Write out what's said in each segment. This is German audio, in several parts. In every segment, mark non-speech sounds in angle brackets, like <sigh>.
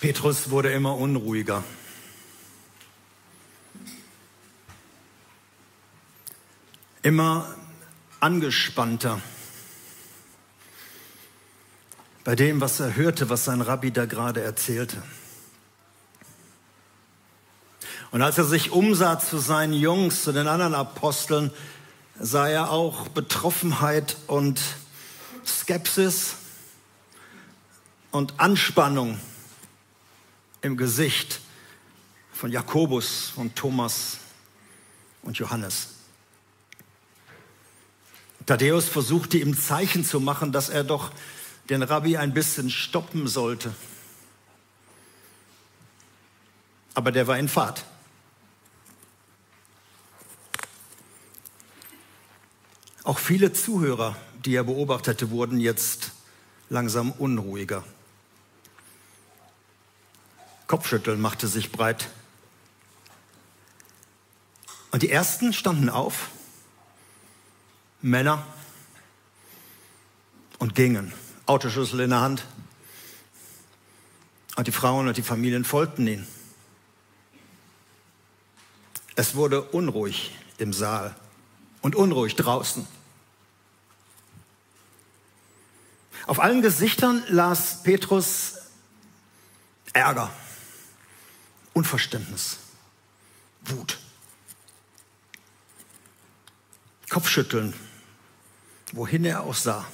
Petrus wurde immer unruhiger. Immer angespannter bei dem, was er hörte, was sein Rabbi da gerade erzählte. Und als er sich umsah zu seinen Jungs, zu den anderen Aposteln, sah er auch Betroffenheit und Skepsis und Anspannung im Gesicht von Jakobus, von Thomas und Johannes. Thaddäus versuchte ihm Zeichen zu machen, dass er doch den Rabbi ein bisschen stoppen sollte. Aber der war in Fahrt. Auch viele Zuhörer, die er beobachtete, wurden jetzt langsam unruhiger. Kopfschütteln machte sich breit. Und die ersten standen auf, Männer, und gingen, Autoschlüssel in der Hand. Und die Frauen und die Familien folgten ihnen. Es wurde unruhig im Saal und unruhig draußen. Auf allen Gesichtern las Petrus Ärger. Unverständnis, Wut, Kopfschütteln, wohin er auch sah.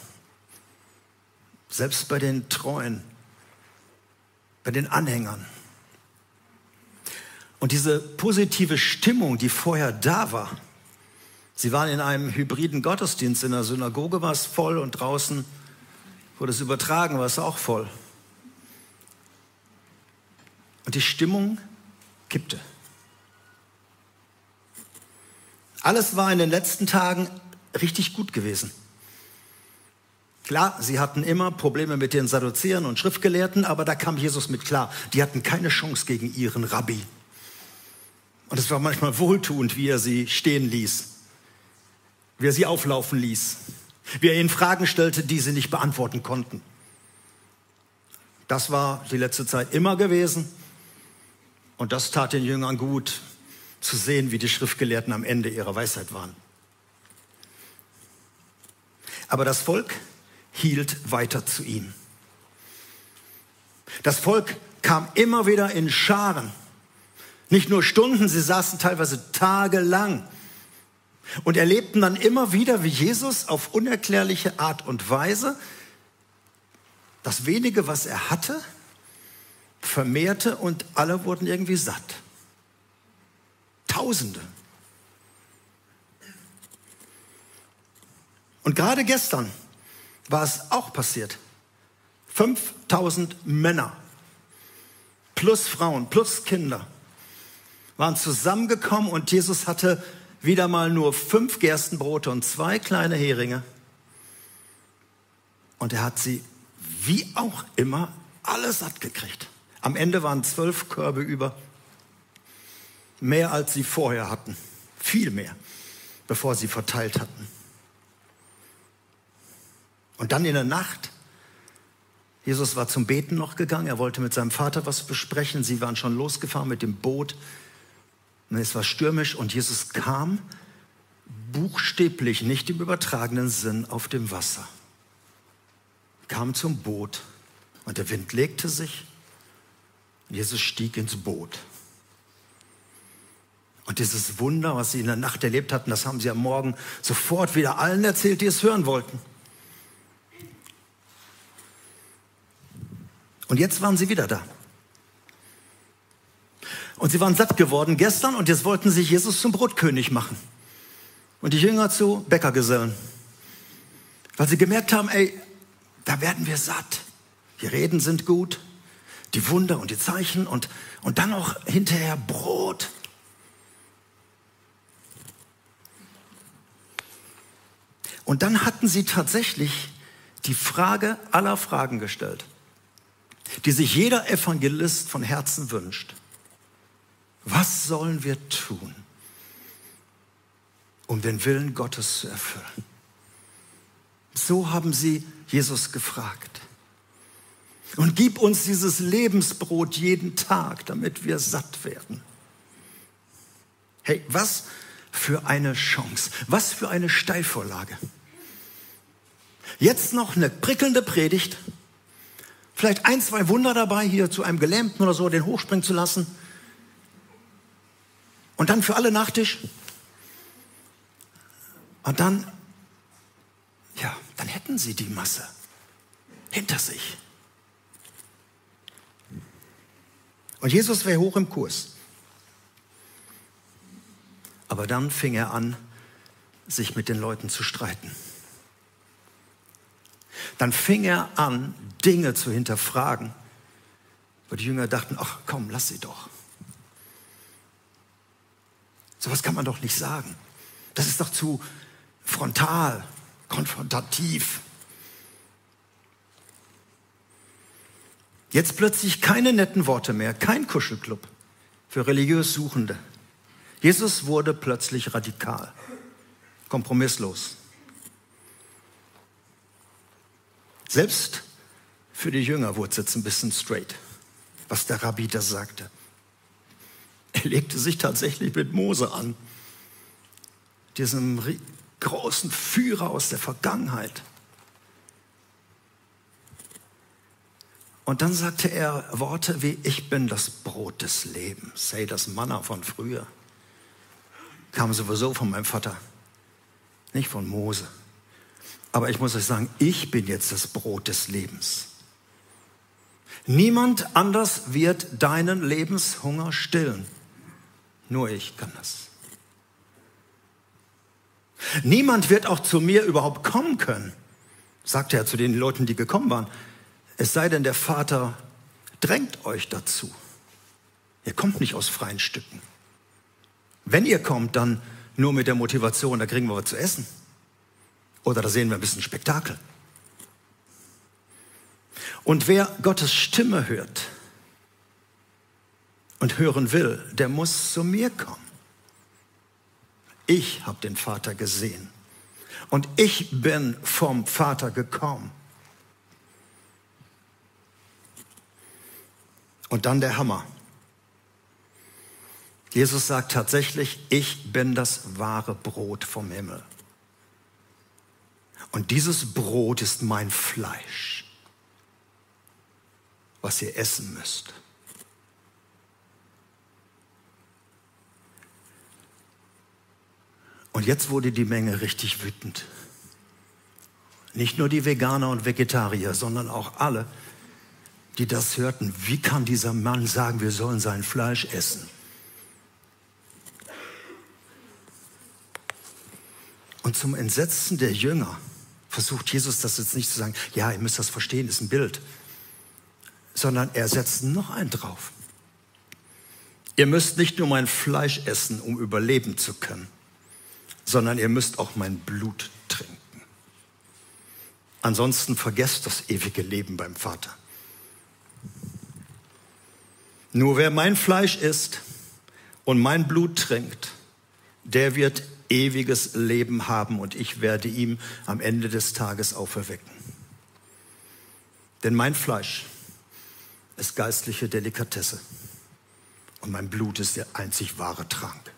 Selbst bei den Treuen, bei den Anhängern. Und diese positive Stimmung, die vorher da war, sie waren in einem hybriden Gottesdienst, in der Synagoge war es voll und draußen wurde es übertragen, war es auch voll. Und die Stimmung kippte. Alles war in den letzten Tagen richtig gut gewesen. Klar, sie hatten immer Probleme mit den Sadduzäern und Schriftgelehrten, aber da kam Jesus mit klar. Die hatten keine Chance gegen ihren Rabbi. Und es war manchmal wohltuend, wie er sie stehen ließ, wie er sie auflaufen ließ, wie er ihnen Fragen stellte, die sie nicht beantworten konnten. Das war die letzte Zeit immer gewesen. Und das tat den Jüngern gut, zu sehen, wie die Schriftgelehrten am Ende ihrer Weisheit waren. Aber das Volk hielt weiter zu ihm. Das Volk kam immer wieder in Scharen. Nicht nur Stunden, sie saßen teilweise tagelang und erlebten dann immer wieder, wie Jesus auf unerklärliche Art und Weise das wenige, was er hatte, vermehrte und alle wurden irgendwie satt. Tausende. Und gerade gestern war es auch passiert. 5000 Männer plus Frauen plus Kinder waren zusammengekommen und Jesus hatte wieder mal nur fünf Gerstenbrote und zwei kleine Heringe. Und er hat sie wie auch immer alle satt gekriegt. Am Ende waren zwölf Körbe über. Mehr als sie vorher hatten. Viel mehr, bevor sie verteilt hatten. Und dann in der Nacht, Jesus war zum Beten noch gegangen, er wollte mit seinem Vater was besprechen, sie waren schon losgefahren mit dem Boot. Und es war stürmisch und Jesus kam buchstäblich, nicht im übertragenen Sinn, auf dem Wasser. Kam zum Boot und der Wind legte sich Jesus stieg ins Boot. Und dieses Wunder, was sie in der Nacht erlebt hatten, das haben sie am Morgen sofort wieder allen erzählt, die es hören wollten. Und jetzt waren sie wieder da. Und sie waren satt geworden gestern und jetzt wollten sich Jesus zum Brotkönig machen. Und die Jünger zu Bäckergesellen. Weil sie gemerkt haben, ey, da werden wir satt. Die Reden sind gut, die Wunder und die Zeichen und, und dann noch hinterher Brot. Und dann hatten sie tatsächlich die Frage aller Fragen gestellt, die sich jeder Evangelist von Herzen wünscht. Was sollen wir tun, um den Willen Gottes zu erfüllen? So haben sie Jesus gefragt. Und gib uns dieses Lebensbrot jeden Tag, damit wir satt werden. Hey, was für eine Chance, was für eine Steilvorlage. Jetzt noch eine prickelnde Predigt, vielleicht ein, zwei Wunder dabei, hier zu einem Gelähmten oder so den hochspringen zu lassen. Und dann für alle Nachtisch. Und dann, ja, dann hätten sie die Masse hinter sich. Und Jesus wäre hoch im Kurs. Aber dann fing er an, sich mit den Leuten zu streiten. Dann fing er an, Dinge zu hinterfragen, wo die Jünger dachten, ach komm, lass sie doch. Sowas kann man doch nicht sagen. Das ist doch zu frontal, konfrontativ. Jetzt plötzlich keine netten Worte mehr, kein Kuschelclub für religiös Suchende. Jesus wurde plötzlich radikal, kompromisslos. Selbst für die Jünger wurde es jetzt ein bisschen straight, was der Rabbi da sagte. Er legte sich tatsächlich mit Mose an, diesem großen Führer aus der Vergangenheit. Und dann sagte er Worte wie, ich bin das Brot des Lebens. Hey, das Manna von früher kam sowieso von meinem Vater, nicht von Mose. Aber ich muss euch sagen, ich bin jetzt das Brot des Lebens. Niemand anders wird deinen Lebenshunger stillen. Nur ich kann das. Niemand wird auch zu mir überhaupt kommen können, sagte er zu den Leuten, die gekommen waren. Es sei denn, der Vater drängt euch dazu. Ihr kommt nicht aus freien Stücken. Wenn ihr kommt, dann nur mit der Motivation, da kriegen wir was zu essen. Oder da sehen wir ein bisschen Spektakel. Und wer Gottes Stimme hört und hören will, der muss zu mir kommen. Ich habe den Vater gesehen und ich bin vom Vater gekommen. Und dann der Hammer. Jesus sagt tatsächlich, ich bin das wahre Brot vom Himmel. Und dieses Brot ist mein Fleisch, was ihr essen müsst. Und jetzt wurde die Menge richtig wütend. Nicht nur die Veganer und Vegetarier, sondern auch alle, die das hörten, wie kann dieser Mann sagen, wir sollen sein Fleisch essen? Und zum Entsetzen der Jünger versucht Jesus das jetzt nicht zu sagen, ja, ihr müsst das verstehen, ist ein Bild, sondern er setzt noch einen drauf. Ihr müsst nicht nur mein Fleisch essen, um überleben zu können, sondern ihr müsst auch mein Blut trinken. Ansonsten vergesst das ewige Leben beim Vater. Nur wer mein Fleisch isst und mein Blut trinkt, der wird ewiges Leben haben und ich werde ihm am Ende des Tages auferwecken. Denn mein Fleisch ist geistliche Delikatesse und mein Blut ist der einzig wahre Trank.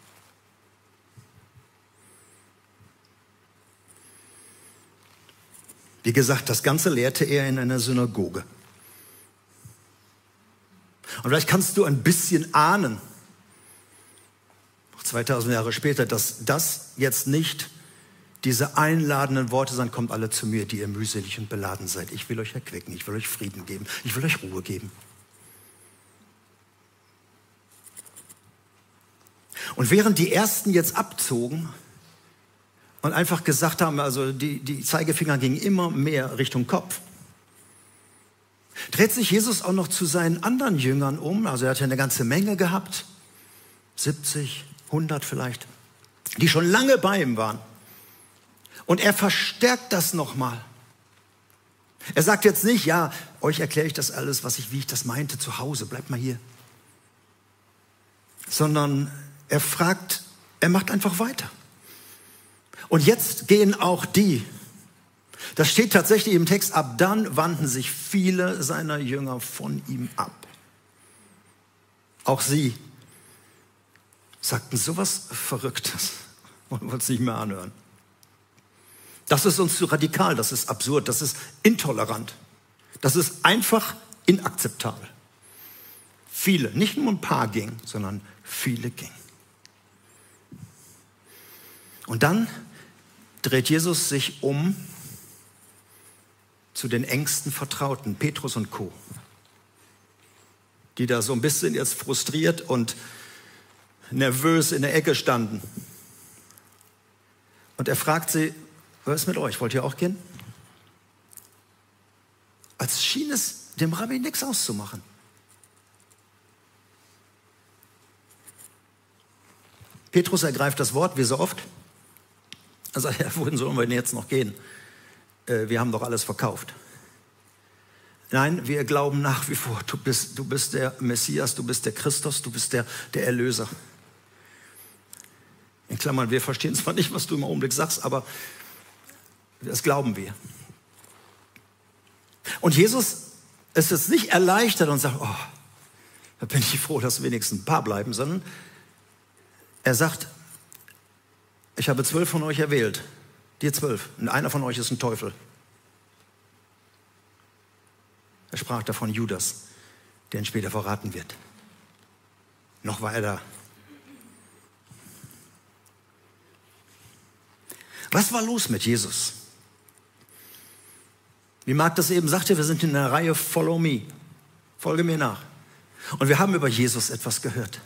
Wie gesagt, das Ganze lehrte er in einer Synagoge. Und vielleicht kannst du ein bisschen ahnen, 2000 Jahre später, dass das jetzt nicht diese einladenden Worte sind, kommt alle zu mir, die ihr mühselig und beladen seid. Ich will euch erquicken, ich will euch Frieden geben, ich will euch Ruhe geben. Und während die Ersten jetzt abzogen und einfach gesagt haben, also die, die Zeigefinger gingen immer mehr Richtung Kopf, dreht sich Jesus auch noch zu seinen anderen Jüngern um. Also er hat ja eine ganze Menge gehabt, 70, 100 vielleicht, die schon lange bei ihm waren. Und er verstärkt das nochmal. Er sagt jetzt nicht, ja, euch erkläre ich das alles, was ich, wie ich das meinte, zu Hause, bleibt mal hier. Sondern er fragt, er macht einfach weiter. Und jetzt gehen auch die, Das steht tatsächlich im Text, ab dann wandten sich viele seiner Jünger von ihm ab. Auch sie sagten sowas Verrücktes <laughs> und wollten es nicht mehr anhören. Das ist uns zu radikal, das ist absurd, das ist intolerant, das ist einfach inakzeptabel. Viele, nicht nur ein paar gingen, sondern viele gingen. Und dann dreht Jesus sich um zu den engsten Vertrauten, Petrus und Co., die da so ein bisschen jetzt frustriert und nervös in der Ecke standen. Und er fragt sie, was ist mit euch? Wollt ihr auch gehen? Als schien es dem Rabbi nichts auszumachen. Petrus ergreift das Wort, wie so oft. Er sagt, ja, wohin sollen wir denn jetzt noch gehen? Äh, wir haben doch alles verkauft. Nein, wir glauben nach wie vor, du bist, du bist der Messias, du bist der Christus, du bist der, der Erlöser. In Klammern, wir verstehen zwar nicht, was du im Augenblick sagst, aber das glauben wir. Und Jesus ist es nicht erleichtert und sagt, oh, da bin ich froh, dass wenigstens ein paar bleiben, sondern er sagt, ich habe zwölf von euch erwählt, dir zwölf, und einer von euch ist ein Teufel. Er sprach davon Judas, der ihn später verraten wird. Noch war er da. Was war los mit Jesus? Wie Marc das eben sagte, wir sind in der Reihe Follow Me. Folge mir nach. Und wir haben über Jesus etwas gehört.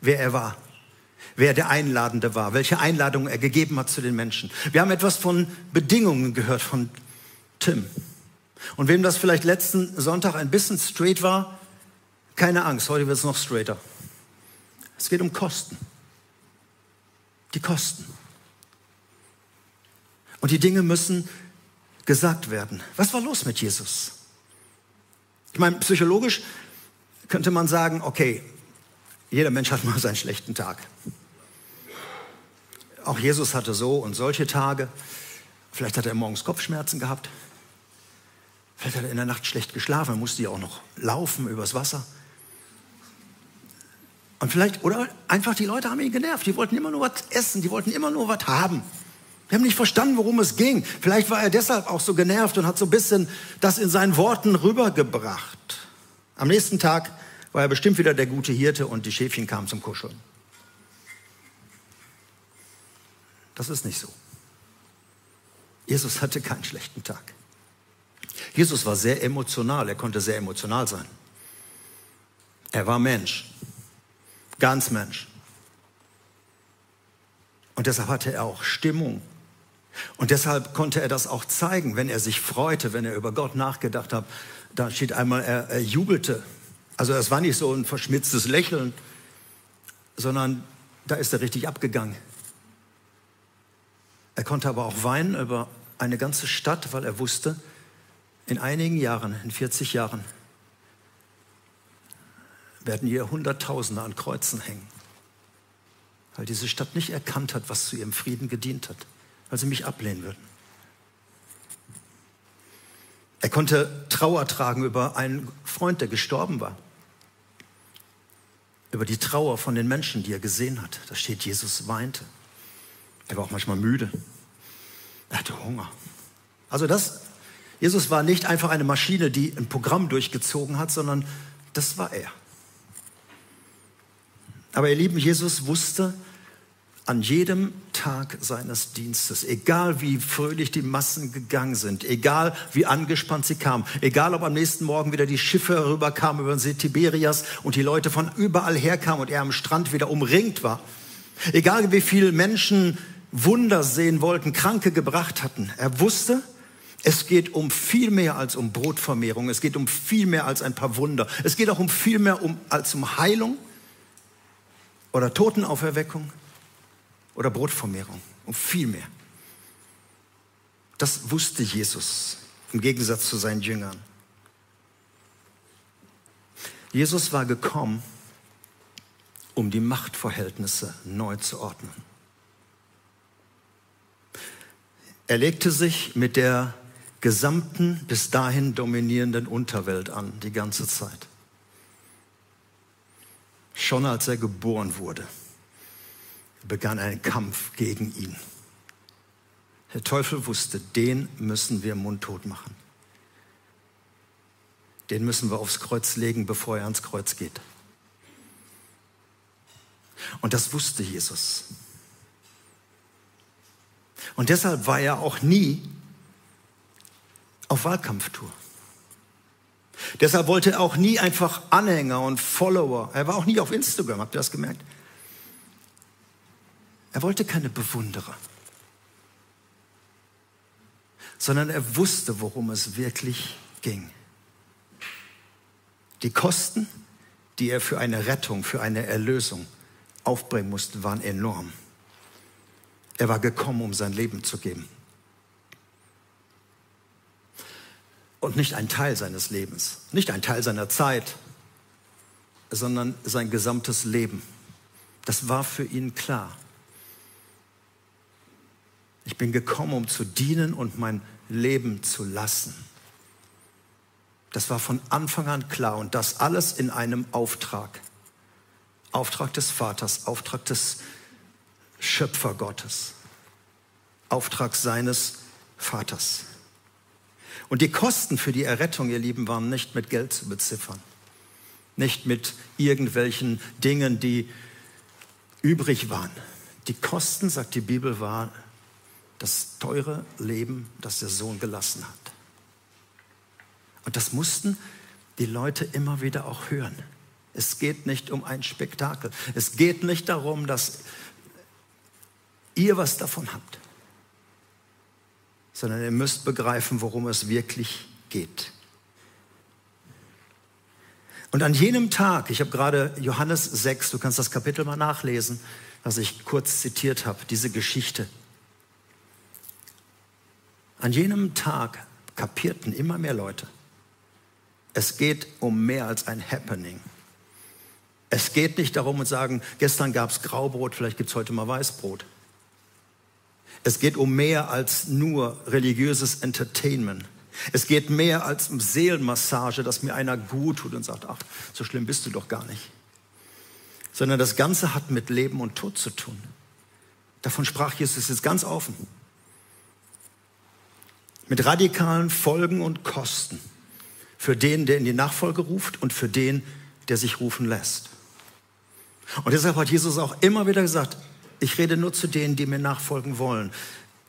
Wer er war. Wer der Einladende war. Welche Einladung er gegeben hat zu den Menschen. Wir haben etwas von Bedingungen gehört von Tim. Und wem das vielleicht letzten Sonntag ein bisschen straight war, keine Angst, heute wird es noch straighter. Es geht um Kosten. Die Kosten. Und die Dinge müssen gesagt werden. Was war los mit Jesus? Ich meine, psychologisch könnte man sagen, okay, jeder Mensch hat mal seinen schlechten Tag. Auch Jesus hatte so und solche Tage. Vielleicht hat er morgens Kopfschmerzen gehabt. Vielleicht hat er in der Nacht schlecht geschlafen, er musste ja auch noch laufen übers Wasser. Und vielleicht, oder einfach die Leute haben ihn genervt. Die wollten immer nur was essen, die wollten immer nur was haben. Wir haben nicht verstanden, worum es ging. Vielleicht war er deshalb auch so genervt und hat so ein bisschen das in seinen Worten rübergebracht. Am nächsten Tag war er bestimmt wieder der gute Hirte und die Schäfchen kamen zum Kuscheln. Das ist nicht so. Jesus hatte keinen schlechten Tag. Jesus war sehr emotional, er konnte sehr emotional sein. Er war Mensch, ganz Mensch. Und deshalb hatte er auch Stimmung. Und deshalb konnte er das auch zeigen, wenn er sich freute, wenn er über Gott nachgedacht hat. Da steht einmal, er, er jubelte. Also es war nicht so ein verschmitztes Lächeln, sondern da ist er richtig abgegangen. Er konnte aber auch weinen über eine ganze Stadt, weil er wusste, in einigen Jahren, in 40 Jahren, werden hier Hunderttausende an Kreuzen hängen, weil diese Stadt nicht erkannt hat, was zu ihrem Frieden gedient hat weil sie mich ablehnen würden. Er konnte Trauer tragen über einen Freund, der gestorben war. Über die Trauer von den Menschen, die er gesehen hat. Da steht, Jesus weinte. Er war auch manchmal müde. Er hatte Hunger. Also das, Jesus war nicht einfach eine Maschine, die ein Programm durchgezogen hat, sondern das war er. Aber ihr Lieben, Jesus wusste, an jedem Tag seines Dienstes, egal wie fröhlich die Massen gegangen sind, egal wie angespannt sie kamen, egal ob am nächsten Morgen wieder die Schiffe herüberkamen über den See Tiberias und die Leute von überall herkamen und er am Strand wieder umringt war, egal wie viele Menschen Wunder sehen wollten, Kranke gebracht hatten, er wusste, es geht um viel mehr als um Brotvermehrung, es geht um viel mehr als ein paar Wunder, es geht auch um viel mehr um, als um Heilung oder Totenauferweckung oder Brotvermehrung, um viel mehr. Das wusste Jesus im Gegensatz zu seinen Jüngern. Jesus war gekommen, um die Machtverhältnisse neu zu ordnen. Er legte sich mit der gesamten, bis dahin dominierenden Unterwelt an, die ganze Zeit. Schon als er geboren wurde, begann ein Kampf gegen ihn. Der Teufel wusste, den müssen wir mundtot machen. Den müssen wir aufs Kreuz legen, bevor er ans Kreuz geht. Und das wusste Jesus. Und deshalb war er auch nie auf Wahlkampftour. Deshalb wollte er auch nie einfach Anhänger und Follower. Er war auch nie auf Instagram, habt ihr das gemerkt? Er wollte keine Bewunderer, sondern er wusste, worum es wirklich ging. Die Kosten, die er für eine Rettung, für eine Erlösung aufbringen musste, waren enorm. Er war gekommen, um sein Leben zu geben. Und nicht ein Teil seines Lebens, nicht ein Teil seiner Zeit, sondern sein gesamtes Leben. Das war für ihn klar. Ich bin gekommen, um zu dienen und mein Leben zu lassen. Das war von Anfang an klar und das alles in einem Auftrag. Auftrag des Vaters, Auftrag des Schöpfergottes, Auftrag seines Vaters. Und die Kosten für die Errettung, ihr Lieben, waren nicht mit Geld zu beziffern, nicht mit irgendwelchen Dingen, die übrig waren. Die Kosten, sagt die Bibel, war das teure Leben, das der Sohn gelassen hat. Und das mussten die Leute immer wieder auch hören. Es geht nicht um ein Spektakel. Es geht nicht darum, dass ihr was davon habt, sondern ihr müsst begreifen, worum es wirklich geht. Und an jenem Tag, ich habe gerade Johannes 6, du kannst das Kapitel mal nachlesen, was ich kurz zitiert habe, diese Geschichte. An jenem Tag kapierten immer mehr Leute, es geht um mehr als ein Happening. Es geht nicht darum und sagen, gestern gab es Graubrot, vielleicht gibt es heute mal Weißbrot. Es geht um mehr als nur religiöses Entertainment. Es geht mehr als um Seelenmassage, dass mir einer gut tut und sagt, ach, so schlimm bist du doch gar nicht. Sondern das Ganze hat mit Leben und Tod zu tun. Davon sprach Jesus jetzt ganz offen. Mit radikalen Folgen und Kosten für den, der in die Nachfolge ruft und für den, der sich rufen lässt. Und deshalb hat Jesus auch immer wieder gesagt, ich rede nur zu denen, die mir nachfolgen wollen.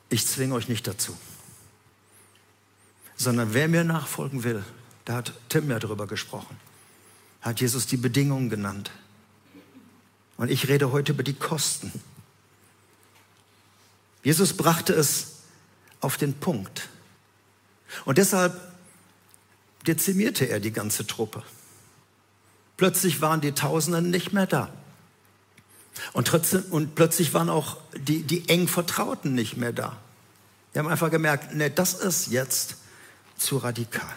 Ich zwinge euch nicht dazu. Sondern wer mir nachfolgen will, da hat Tim ja drüber gesprochen, hat Jesus die Bedingungen genannt. Und ich rede heute über die Kosten. Jesus brachte es auf den Punkt. Und deshalb dezimierte er die ganze Truppe. Plötzlich waren die Tausenden nicht mehr da. Und, trotzdem, und plötzlich waren auch die, die eng Vertrauten nicht mehr da. Wir haben einfach gemerkt, nee, das ist jetzt zu radikal.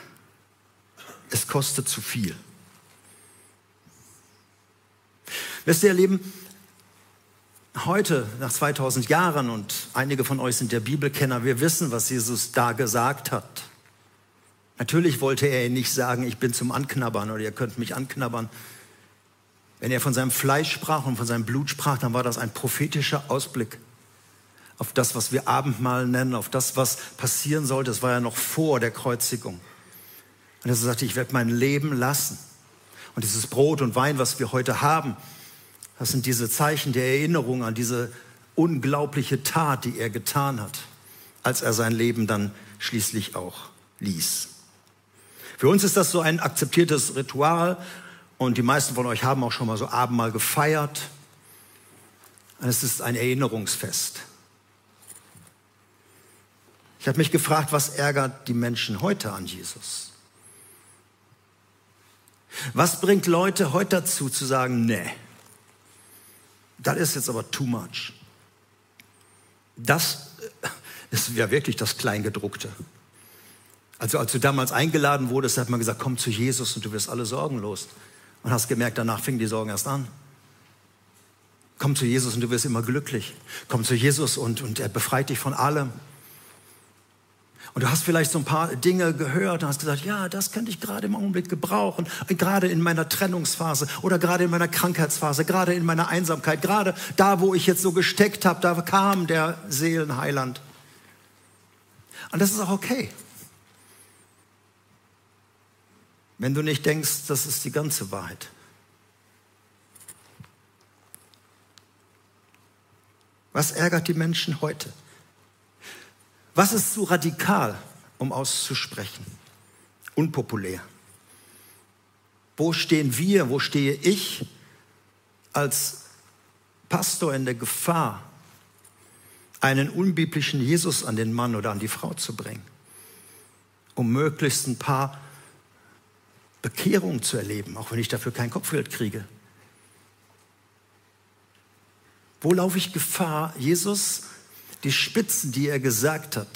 Es kostet zu viel. Wisst ihr, ihr Lieben, heute, nach 2000 Jahren, und einige von euch sind der Bibelkenner, wir wissen, was Jesus da gesagt hat. Natürlich wollte er nicht sagen, ich bin zum Anknabbern oder ihr könnt mich anknabbern. Wenn er von seinem Fleisch sprach und von seinem Blut sprach, dann war das ein prophetischer Ausblick auf das, was wir Abendmahl nennen, auf das, was passieren sollte. Das war ja noch vor der Kreuzigung. Und er sagte, ich werde mein Leben lassen. Und dieses Brot und Wein, was wir heute haben, das sind diese Zeichen der Erinnerung an diese unglaubliche Tat, die er getan hat, als er sein Leben dann schließlich auch ließ. Für uns ist das so ein akzeptiertes Ritual und die meisten von euch haben auch schon mal so Abendmahl gefeiert. Und es ist ein Erinnerungsfest. Ich habe mich gefragt, was ärgert die Menschen heute an Jesus? Was bringt Leute heute dazu zu sagen, nee, das ist jetzt aber too much. Das ist ja wirklich das Kleingedruckte. Also als du damals eingeladen wurdest, hat man gesagt, komm zu Jesus und du wirst alle Sorgen los. Und hast gemerkt, danach fingen die Sorgen erst an. Komm zu Jesus und du wirst immer glücklich. Komm zu Jesus und, und er befreit dich von allem. Und du hast vielleicht so ein paar Dinge gehört und hast gesagt, ja, das könnte ich gerade im Augenblick gebrauchen, gerade in meiner Trennungsphase oder gerade in meiner Krankheitsphase, gerade in meiner Einsamkeit, gerade da, wo ich jetzt so gesteckt habe, da kam der Seelenheiland. Und das ist auch okay. Wenn du nicht denkst, das ist die ganze Wahrheit. Was ärgert die Menschen heute? Was ist zu radikal, um auszusprechen? Unpopulär. Wo stehen wir, wo stehe ich als Pastor in der Gefahr, einen unbiblischen Jesus an den Mann oder an die Frau zu bringen, um möglichst ein paar Bekehrungen zu erleben, auch wenn ich dafür kein Kopfgeld kriege? Wo laufe ich Gefahr, Jesus die Spitzen, die er gesagt hat,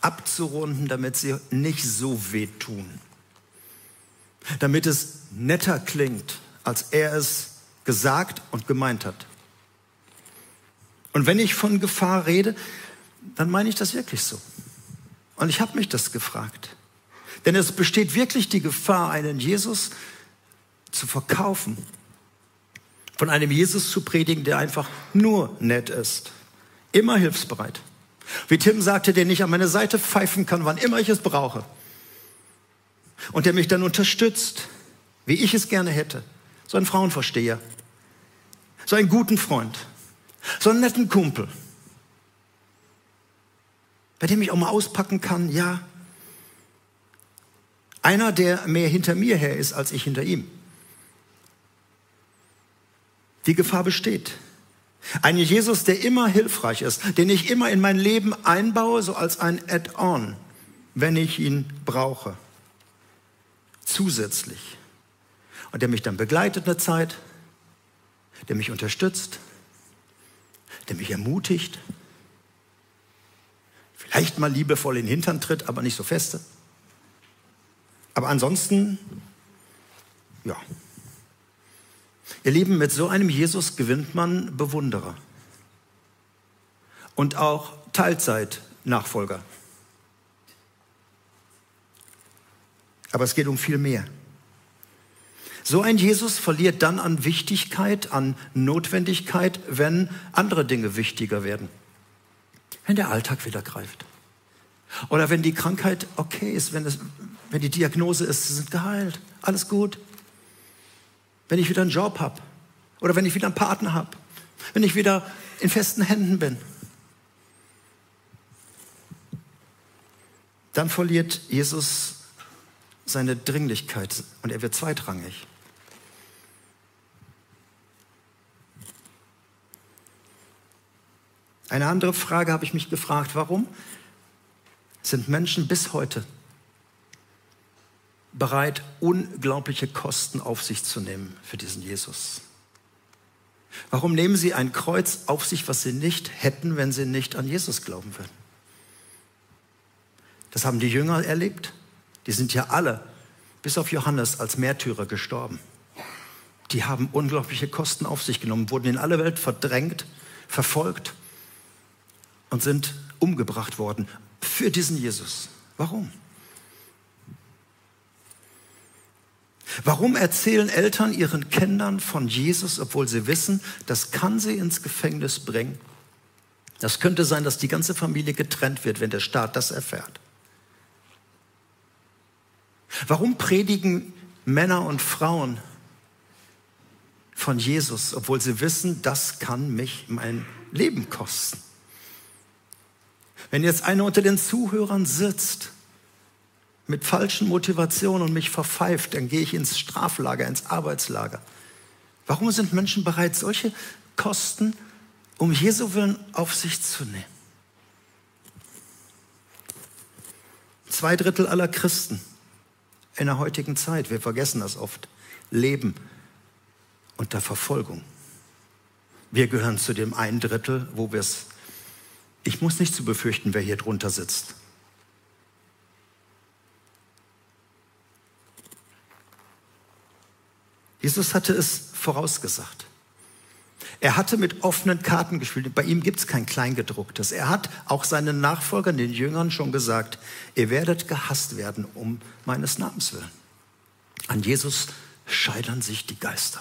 abzurunden, damit sie nicht so wehtun. Damit es netter klingt, als er es gesagt und gemeint hat. Und wenn ich von Gefahr rede, dann meine ich das wirklich so. Und ich habe mich das gefragt. Denn es besteht wirklich die Gefahr, einen Jesus zu verkaufen von einem Jesus zu predigen, der einfach nur nett ist. Immer hilfsbereit. Wie Tim sagte, der nicht an meine Seite pfeifen kann, wann immer ich es brauche. Und der mich dann unterstützt, wie ich es gerne hätte. So ein Frauenversteher. So einen guten Freund. So einen netten Kumpel. Bei dem ich auch mal auspacken kann, ja. Einer, der mehr hinter mir her ist, als ich hinter ihm. Die Gefahr besteht. Ein Jesus, der immer hilfreich ist, den ich immer in mein Leben einbaue, so als ein Add-on, wenn ich ihn brauche. Zusätzlich. Und der mich dann begleitet eine Zeit, der mich unterstützt, der mich ermutigt, vielleicht mal liebevoll in den Hintern tritt, aber nicht so feste. Aber ansonsten, ja, Ihr Lieben, mit so einem Jesus gewinnt man Bewunderer und auch Teilzeit-Nachfolger. Aber es geht um viel mehr. So ein Jesus verliert dann an Wichtigkeit, an Notwendigkeit, wenn andere Dinge wichtiger werden. Wenn der Alltag wieder greift. Oder wenn die Krankheit okay ist, wenn, es, wenn die Diagnose ist, sie sind geheilt, alles gut wenn ich wieder einen Job habe oder wenn ich wieder einen Partner habe, wenn ich wieder in festen Händen bin. Dann verliert Jesus seine Dringlichkeit und er wird zweitrangig. Eine andere Frage habe ich mich gefragt, warum sind Menschen bis heute bereit, unglaubliche Kosten auf sich zu nehmen für diesen Jesus. Warum nehmen sie ein Kreuz auf sich, was sie nicht hätten, wenn sie nicht an Jesus glauben würden? Das haben die Jünger erlebt. Die sind ja alle, bis auf Johannes, als Märtyrer gestorben. Die haben unglaubliche Kosten auf sich genommen, wurden in alle Welt verdrängt, verfolgt und sind umgebracht worden für diesen Jesus. Warum? Warum erzählen Eltern ihren Kindern von Jesus, obwohl sie wissen, das kann sie ins Gefängnis bringen? Das könnte sein, dass die ganze Familie getrennt wird, wenn der Staat das erfährt. Warum predigen Männer und Frauen von Jesus, obwohl sie wissen, das kann mich mein Leben kosten? Wenn jetzt einer unter den Zuhörern sitzt mit falschen Motivationen und mich verpfeift, dann gehe ich ins Straflager, ins Arbeitslager. Warum sind Menschen bereit, solche Kosten um Jesu Willen auf sich zu nehmen? Zwei Drittel aller Christen in der heutigen Zeit, wir vergessen das oft, leben unter Verfolgung. Wir gehören zu dem ein Drittel, wo wir es, ich muss nicht zu befürchten, wer hier drunter sitzt. Jesus hatte es vorausgesagt. Er hatte mit offenen Karten gespielt. Bei ihm gibt es kein Kleingedrucktes. Er hat auch seinen Nachfolgern, den Jüngern, schon gesagt, ihr werdet gehasst werden um meines Namens willen. An Jesus scheitern sich die Geister.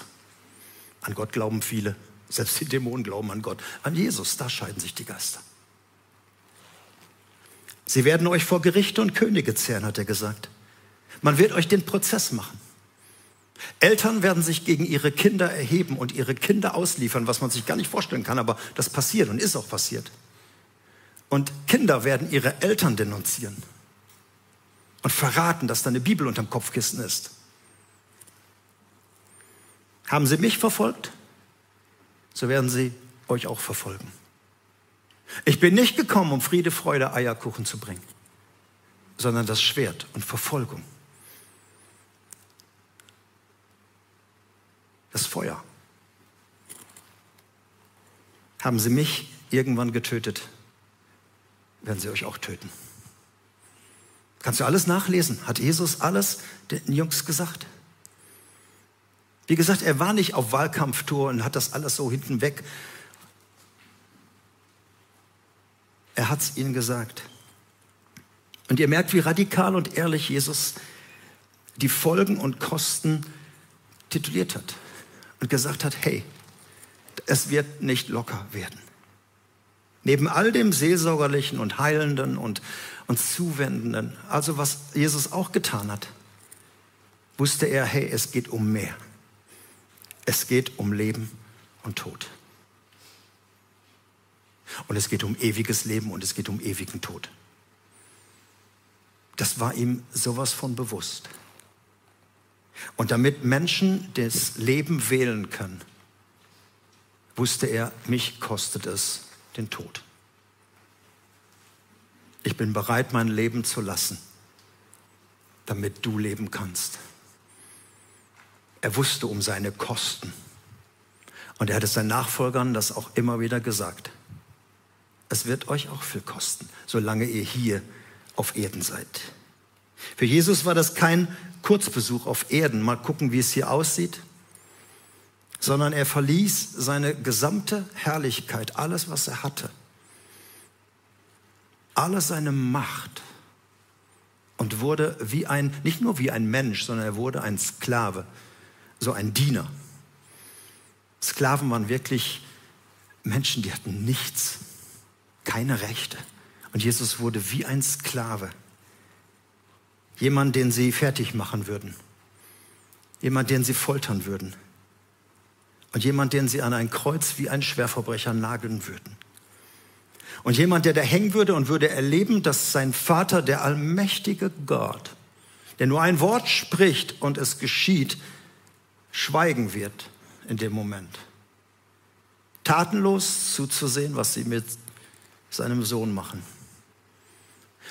An Gott glauben viele, selbst die Dämonen glauben an Gott. An Jesus, da scheiden sich die Geister. Sie werden euch vor Gerichte und Könige zehren, hat er gesagt. Man wird euch den Prozess machen. Eltern werden sich gegen ihre Kinder erheben und ihre Kinder ausliefern, was man sich gar nicht vorstellen kann, aber das passiert und ist auch passiert. Und Kinder werden ihre Eltern denunzieren und verraten, dass da eine Bibel unterm Kopfkissen ist. Haben sie mich verfolgt, so werden sie euch auch verfolgen. Ich bin nicht gekommen, um Friede, Freude, Eierkuchen zu bringen, sondern das Schwert und Verfolgung. Das Feuer. Haben sie mich irgendwann getötet, werden sie euch auch töten. Kannst du alles nachlesen? Hat Jesus alles den Jungs gesagt? Wie gesagt, er war nicht auf Wahlkampftour und hat das alles so hinten weg. Er hat es ihnen gesagt. Und ihr merkt, wie radikal und ehrlich Jesus die Folgen und Kosten tituliert hat und gesagt hat, hey, es wird nicht locker werden. Neben all dem Seelsorgerlichen und Heilenden und, und Zuwendenden, also was Jesus auch getan hat, wusste er, hey, es geht um mehr. Es geht um Leben und Tod. Und es geht um ewiges Leben und es geht um ewigen Tod. Das war ihm sowas von bewusst. Und damit Menschen das Leben wählen können, wusste er, mich kostet es den Tod. Ich bin bereit, mein Leben zu lassen, damit du leben kannst. Er wusste um seine Kosten. Und er hat es seinen Nachfolgern das auch immer wieder gesagt. Es wird euch auch viel kosten, solange ihr hier auf Erden seid. Für Jesus war das kein Kurzbesuch auf Erden, mal gucken, wie es hier aussieht, sondern er verließ seine gesamte Herrlichkeit, alles, was er hatte, alle seine Macht und wurde wie ein, nicht nur wie ein Mensch, sondern er wurde ein Sklave, so ein Diener. Sklaven waren wirklich Menschen, die hatten nichts, keine Rechte. Und Jesus wurde wie ein Sklave. Jemand, den sie fertig machen würden. Jemand, den sie foltern würden. Und jemand, den sie an ein Kreuz wie ein Schwerverbrecher nageln würden. Und jemand, der da hängen würde und würde erleben, dass sein Vater, der allmächtige Gott, der nur ein Wort spricht und es geschieht, schweigen wird in dem Moment. Tatenlos zuzusehen, was sie mit seinem Sohn machen.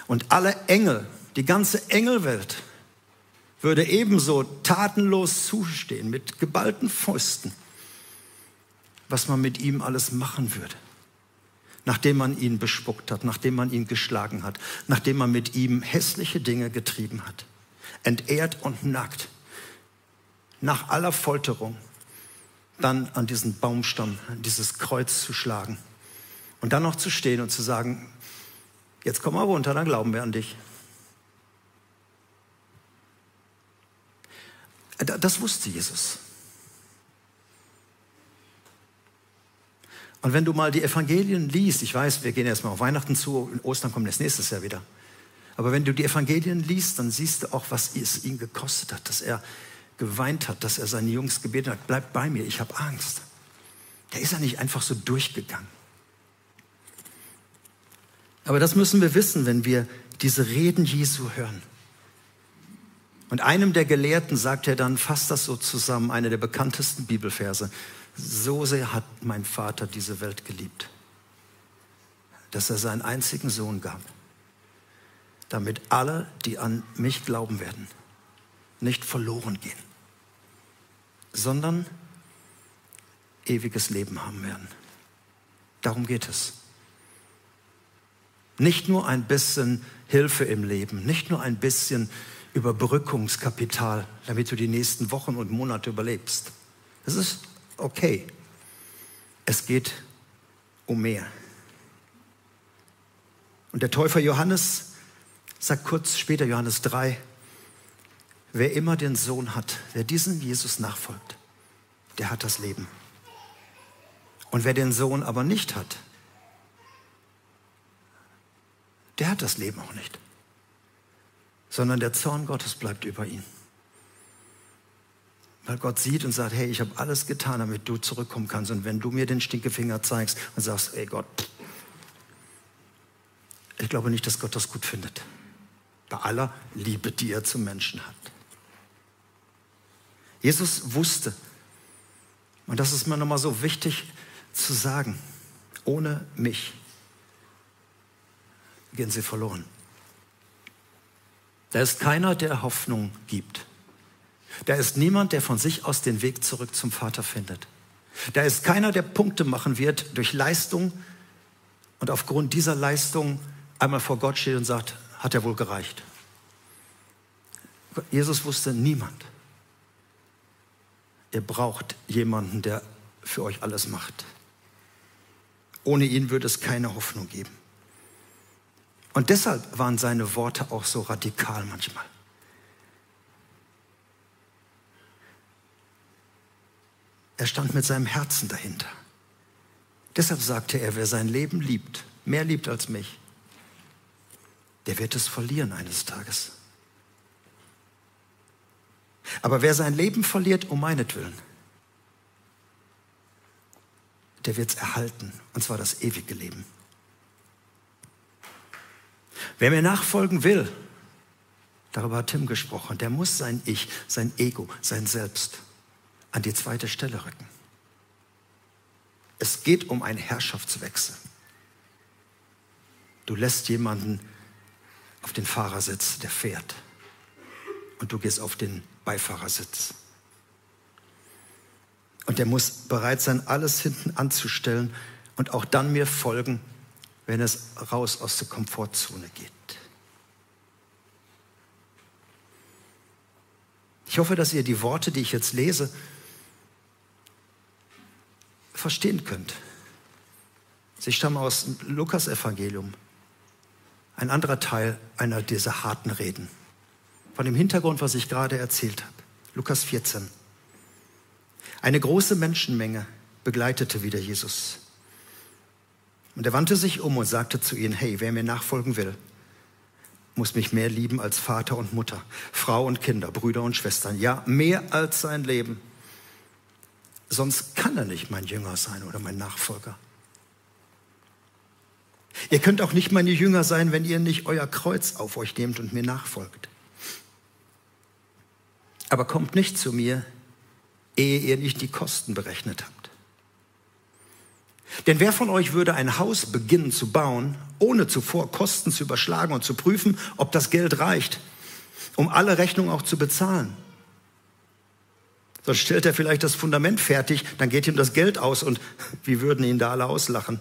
Und alle Engel die ganze Engelwelt würde ebenso tatenlos zustehen, mit geballten Fäusten, was man mit ihm alles machen würde. Nachdem man ihn bespuckt hat, nachdem man ihn geschlagen hat, nachdem man mit ihm hässliche Dinge getrieben hat. Entehrt und nackt. Nach aller Folterung dann an diesen Baumstamm, an dieses Kreuz zu schlagen. Und dann noch zu stehen und zu sagen, jetzt komm mal runter, dann glauben wir an dich. Das wusste Jesus. Und wenn du mal die Evangelien liest, ich weiß, wir gehen erstmal auf Weihnachten zu, in Ostern kommt das nächstes Jahr wieder. Aber wenn du die Evangelien liest, dann siehst du auch, was es ihn gekostet hat, dass er geweint hat, dass er seine Jungs gebeten hat, bleib bei mir, ich habe Angst. Der ist ja nicht einfach so durchgegangen. Aber das müssen wir wissen, wenn wir diese Reden Jesu hören. Und einem der Gelehrten sagt er dann, fasst das so zusammen, eine der bekanntesten Bibelverse. So sehr hat mein Vater diese Welt geliebt, dass er seinen einzigen Sohn gab, damit alle, die an mich glauben werden, nicht verloren gehen, sondern ewiges Leben haben werden. Darum geht es. Nicht nur ein bisschen Hilfe im Leben, nicht nur ein bisschen Überbrückungskapital, damit du die nächsten Wochen und Monate überlebst. Das ist okay. Es geht um mehr. Und der Täufer Johannes sagt kurz später, Johannes 3, wer immer den Sohn hat, wer diesem Jesus nachfolgt, der hat das Leben. Und wer den Sohn aber nicht hat, der hat das Leben auch nicht, sondern der Zorn Gottes bleibt über ihn. Weil Gott sieht und sagt, hey, ich habe alles getan, damit du zurückkommen kannst. Und wenn du mir den Stinkefinger zeigst und sagst, ey Gott, ich glaube nicht, dass Gott das gut findet. Bei aller Liebe, die er zum Menschen hat. Jesus wusste, und das ist mir nochmal so wichtig zu sagen, ohne mich gehen sie verloren. Da ist keiner, der Hoffnung gibt. Da ist niemand, der von sich aus den Weg zurück zum Vater findet. Da ist keiner, der Punkte machen wird durch Leistung und aufgrund dieser Leistung einmal vor Gott steht und sagt, hat er wohl gereicht. Jesus wusste niemand. Ihr braucht jemanden, der für euch alles macht. Ohne ihn würde es keine Hoffnung geben. Und deshalb waren seine Worte auch so radikal manchmal. Er stand mit seinem Herzen dahinter. Deshalb sagte er, wer sein Leben liebt, mehr liebt als mich, der wird es verlieren eines Tages. Aber wer sein Leben verliert um meinetwillen, der wird es erhalten, und zwar das ewige Leben. Wer mir nachfolgen will, darüber hat Tim gesprochen, der muss sein Ich, sein Ego, sein Selbst an die zweite Stelle rücken. Es geht um einen Herrschaftswechsel. Du lässt jemanden auf den Fahrersitz, der fährt, und du gehst auf den Beifahrersitz. Und der muss bereit sein, alles hinten anzustellen und auch dann mir folgen, wenn es raus aus der Komfortzone geht. Ich hoffe, dass ihr die Worte, die ich jetzt lese, verstehen könnt. Sie stammen aus dem Lukas-Evangelium, ein anderer Teil einer dieser harten Reden. Von dem Hintergrund, was ich gerade erzählt habe. Lukas 14. Eine große Menschenmenge begleitete wieder Jesus. Und er wandte sich um und sagte zu ihnen, hey, wer mir nachfolgen will, muss mich mehr lieben als Vater und Mutter, Frau und Kinder, Brüder und Schwestern, ja, mehr als sein Leben. Sonst kann er nicht mein Jünger sein oder mein Nachfolger. Ihr könnt auch nicht meine Jünger sein, wenn ihr nicht euer Kreuz auf euch nehmt und mir nachfolgt. Aber kommt nicht zu mir, ehe ihr nicht die Kosten berechnet habt. Denn wer von euch würde ein Haus beginnen zu bauen, ohne zuvor Kosten zu überschlagen und zu prüfen, ob das Geld reicht, um alle Rechnungen auch zu bezahlen? Sonst stellt er vielleicht das Fundament fertig, dann geht ihm das Geld aus und <laughs> wir würden ihn da alle auslachen.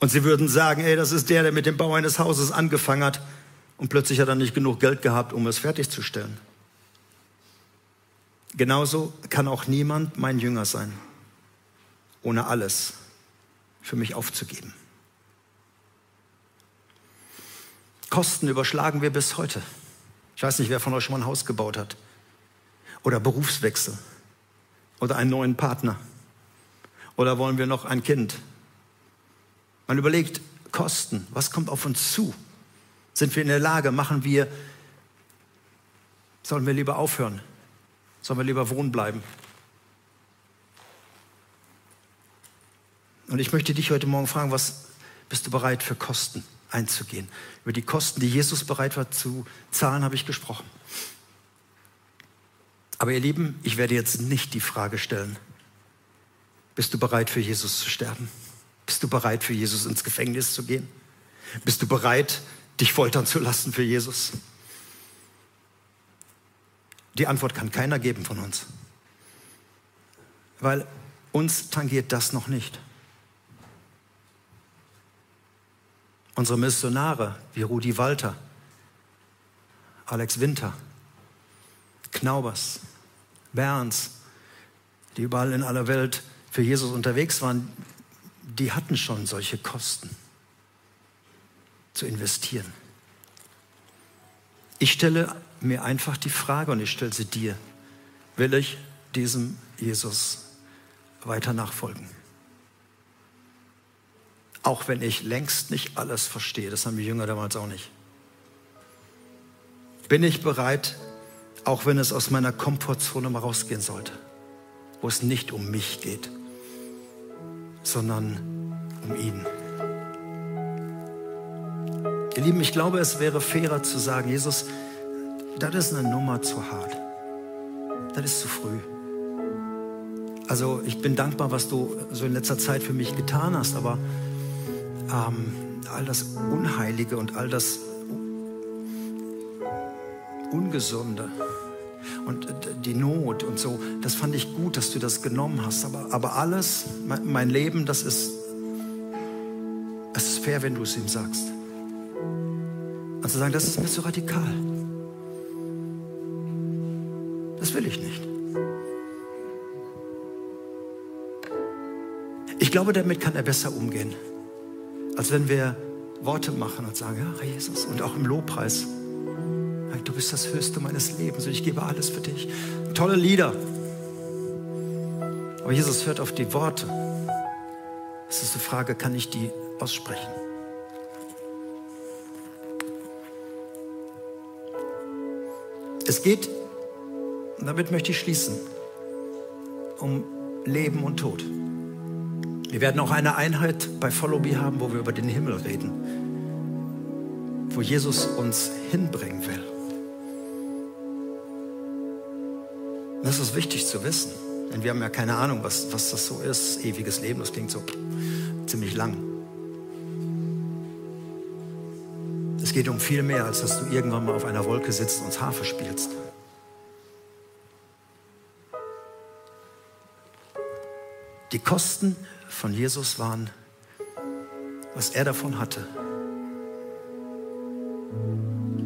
Und sie würden sagen, ey, das ist der, der mit dem Bau eines Hauses angefangen hat und plötzlich hat er nicht genug Geld gehabt, um es fertigzustellen. Genauso kann auch niemand mein Jünger sein, ohne alles für mich aufzugeben. Kosten überschlagen wir bis heute. Ich weiß nicht, wer von euch schon mal ein Haus gebaut hat. Oder Berufswechsel. Oder einen neuen Partner. Oder wollen wir noch ein Kind? Man überlegt, Kosten, was kommt auf uns zu? Sind wir in der Lage, machen wir, sollen wir lieber aufhören? Sollen wir lieber wohnen bleiben? Und ich möchte dich heute Morgen fragen, was bist du bereit für Kosten einzugehen? Über die Kosten, die Jesus bereit war zu zahlen, habe ich gesprochen. Aber ihr Lieben, ich werde jetzt nicht die Frage stellen, bist du bereit für Jesus zu sterben? Bist du bereit für Jesus ins Gefängnis zu gehen? Bist du bereit, dich foltern zu lassen für Jesus? Die Antwort kann keiner geben von uns, weil uns tangiert das noch nicht. Unsere Missionare wie Rudi Walter, Alex Winter, Knaubers, Berns, die überall in aller Welt für Jesus unterwegs waren, die hatten schon solche Kosten zu investieren. Ich stelle mir einfach die Frage und ich stelle sie dir, will ich diesem Jesus weiter nachfolgen? Auch wenn ich längst nicht alles verstehe, das haben die Jünger damals auch nicht. Bin ich bereit, auch wenn es aus meiner Komfortzone mal rausgehen sollte, wo es nicht um mich geht, sondern um ihn. Ihr Lieben, ich glaube, es wäre fairer zu sagen, Jesus, das ist eine Nummer zu hart. Das ist zu früh. Also ich bin dankbar, was du so in letzter Zeit für mich getan hast, aber ähm, all das Unheilige und all das Ungesunde und die Not und so, das fand ich gut, dass du das genommen hast. Aber, aber alles, mein Leben, das ist, es ist fair, wenn du es ihm sagst. Also sagen, das ist mir zu radikal. Das will ich nicht. Ich glaube, damit kann er besser umgehen, als wenn wir Worte machen und sagen, ja, Jesus, und auch im Lobpreis. Du bist das Höchste meines Lebens und ich gebe alles für dich. Tolle Lieder. Aber Jesus hört auf die Worte. Es ist die Frage, kann ich die aussprechen? Es geht, und damit möchte ich schließen, um Leben und Tod. Wir werden auch eine Einheit bei Follow Me haben, wo wir über den Himmel reden, wo Jesus uns hinbringen will. Das ist wichtig zu wissen, denn wir haben ja keine Ahnung, was, was das so ist, ewiges Leben. Das klingt so ziemlich lang. Es geht um viel mehr, als dass du irgendwann mal auf einer Wolke sitzt und Harfe spielst. Die Kosten von Jesus waren, was er davon hatte.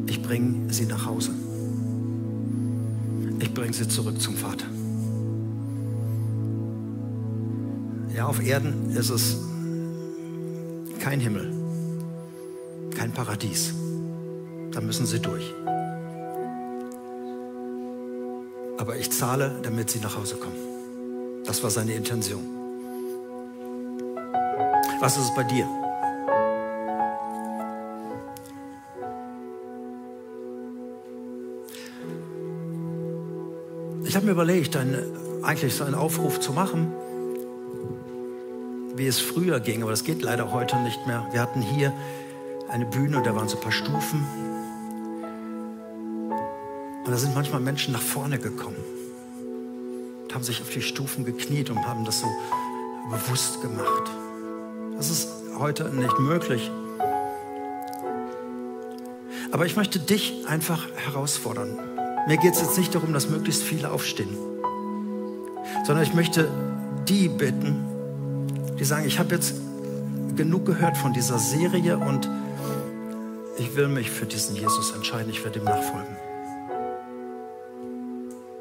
Ich bringe sie nach Hause. Ich bringe sie zurück zum Vater. Ja, auf Erden ist es kein Himmel kein Paradies. Da müssen sie durch. Aber ich zahle, damit sie nach Hause kommen. Das war seine Intention. Was ist es bei dir? Ich habe mir überlegt, einen, eigentlich so einen Aufruf zu machen, wie es früher ging, aber das geht leider heute nicht mehr. Wir hatten hier eine Bühne da waren so ein paar Stufen. Und da sind manchmal Menschen nach vorne gekommen und haben sich auf die Stufen gekniet und haben das so bewusst gemacht. Das ist heute nicht möglich. Aber ich möchte dich einfach herausfordern. Mir geht es jetzt nicht darum, dass möglichst viele aufstehen, sondern ich möchte die bitten, die sagen, ich habe jetzt genug gehört von dieser Serie und ich will mich für diesen Jesus entscheiden, ich werde ihm nachfolgen.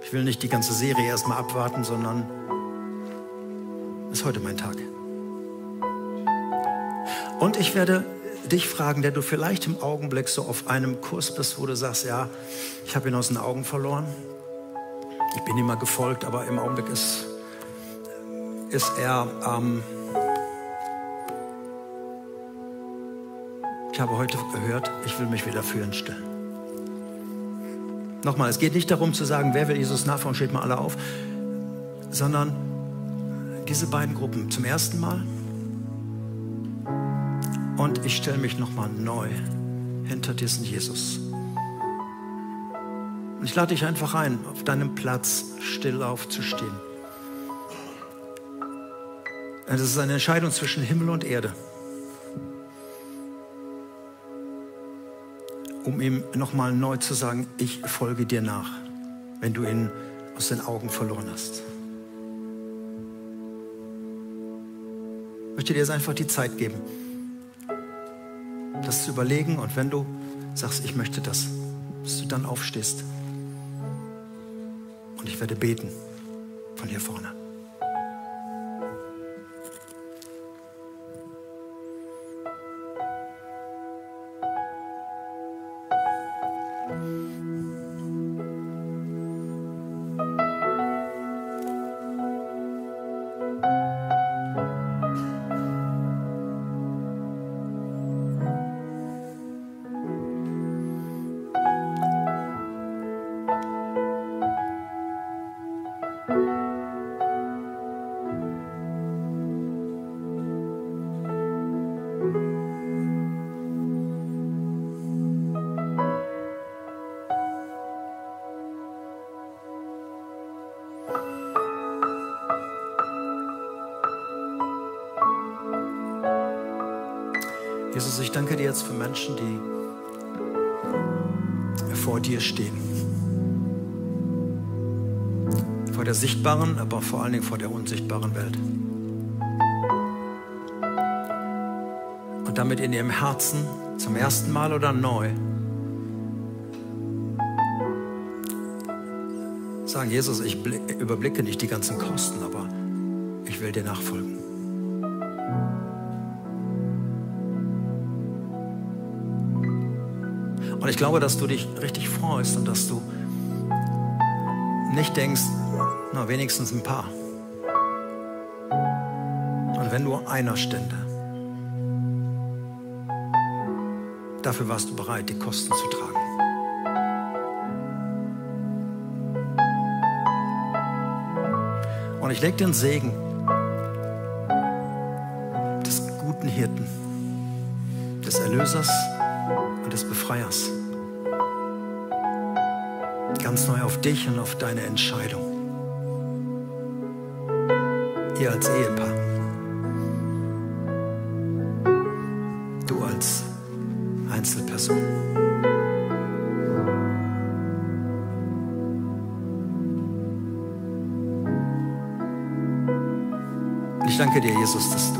Ich will nicht die ganze Serie erstmal abwarten, sondern ist heute mein Tag. Und ich werde dich fragen, der du vielleicht im Augenblick so auf einem Kurs bist, wo du sagst, ja, ich habe ihn aus den Augen verloren. Ich bin ihm mal gefolgt, aber im Augenblick ist, ist er ähm, Ich habe heute gehört, ich will mich wieder führen stellen. Nochmal, es geht nicht darum zu sagen, wer will Jesus nachfolgen, steht mal alle auf, sondern diese beiden Gruppen zum ersten Mal und ich stelle mich nochmal neu hinter diesen Jesus. Und ich lade dich einfach ein, auf deinem Platz still aufzustehen. Das ist eine Entscheidung zwischen Himmel und Erde. um ihm nochmal neu zu sagen, ich folge dir nach, wenn du ihn aus den Augen verloren hast. Ich möchte dir jetzt einfach die Zeit geben, das zu überlegen und wenn du sagst, ich möchte das, dass du dann aufstehst und ich werde beten von hier vorne. Jetzt für Menschen, die vor dir stehen. Vor der sichtbaren, aber vor allen Dingen vor der unsichtbaren Welt. Und damit in ihrem Herzen zum ersten Mal oder neu sagen, Jesus, ich überblicke nicht die ganzen Kosten, aber ich will dir nachfolgen. Und ich glaube, dass du dich richtig freust und dass du nicht denkst, na wenigstens ein paar. Und wenn nur einer stände, dafür warst du bereit, die Kosten zu tragen. Und ich lege den Segen des guten Hirten, des Erlösers Befreiers ganz neu auf dich und auf deine Entscheidung. Ihr als Ehepaar. Du als Einzelperson. Ich danke dir, Jesus, dass